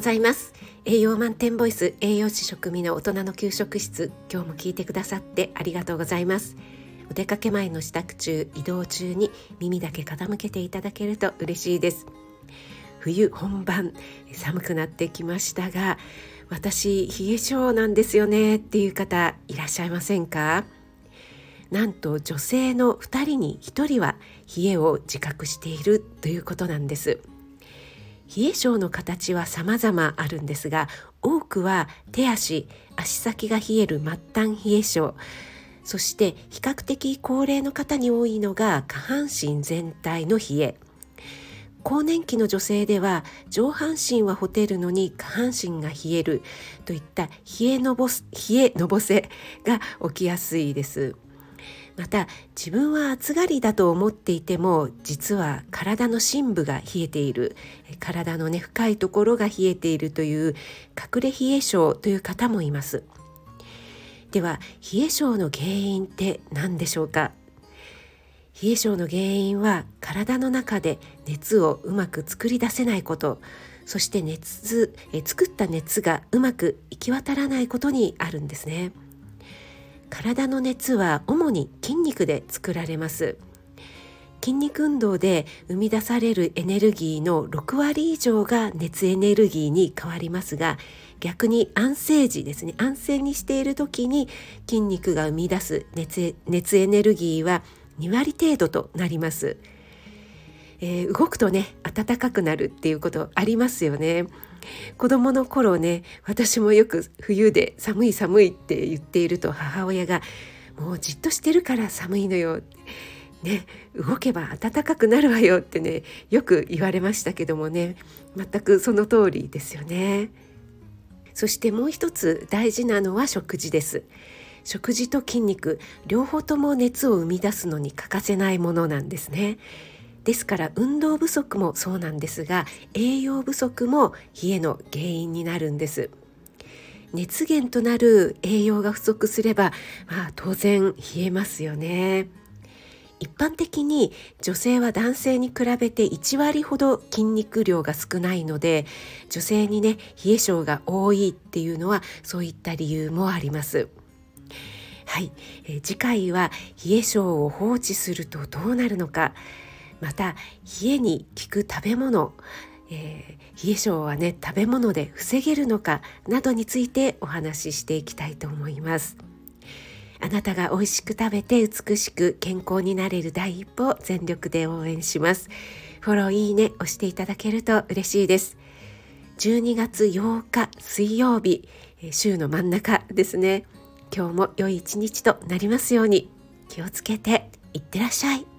ございます。栄養満点ボイス栄養士食味の大人の給食室今日も聞いてくださってありがとうございます。お出かけ前の支度中移動中に耳だけ傾けていただけると嬉しいです。冬本番寒くなってきましたが私冷え性なんですよねっていう方いらっしゃいませんか？なんと女性の2人に1人は冷えを自覚しているということなんです。冷え性の形は様々あるんですが多くは手足足先が冷える末端冷え性そして比較的高齢の方に多いのが下半身全体の冷え。更年期の女性では上半身はほてるのに下半身が冷えるといった冷えのぼ冷えのぼせが起きやすいです。また自分は暑がりだと思っていても実は体の深部が冷えている。体のね深いところが冷えているという隠れ冷え症という方もいます。では冷え症の原因って何でしょうか？冷え症の原因は体の中で熱をうまく作り出せないこと。そして熱え作った熱がうまく行き渡らないことにあるんですね。体の熱は主に筋肉で作られます。筋肉運動で生み出されるエネルギーの6割以上が熱エネルギーに変わりますが逆に安静時ですね。安静にしている時に筋肉が生み出す熱熱エネルギーは2割程度となります、えー、動くとね暖かくなるっていうことありますよね。子供の頃ね私もよく冬で寒い寒いって言っていると母親がもうじっとしてるから寒いのよ。ね、動けば暖かくなるわよってねよく言われましたけどもね。全くその通りですよね。そしてもう一つ大事なのは食事です。食事と筋肉両方とも熱を生み出すのに欠かせないものなんですね。ですから運動不足もそうなんですが栄養不足も冷えの原因になるんです。熱源となる栄養が不足すれば、まあ、当然冷えますよね。一般的に女性は男性に比べて1割ほど筋肉量が少ないので女性にね冷え性が多いっていうのはそういった理由もあります。はい、え、次回は冷え性を放置するとどうなるのか。また冷えに効く食べ物、えー、冷え性はね食べ物で防げるのかなどについてお話ししていきたいと思います。あなたが美味しく食べて美しく健康になれる第一歩全力で応援します。フォローいいね押していただけると嬉しいです。12月8日水曜日週の真ん中ですね。今日も良い一日となりますように。気をつけていってらっしゃい。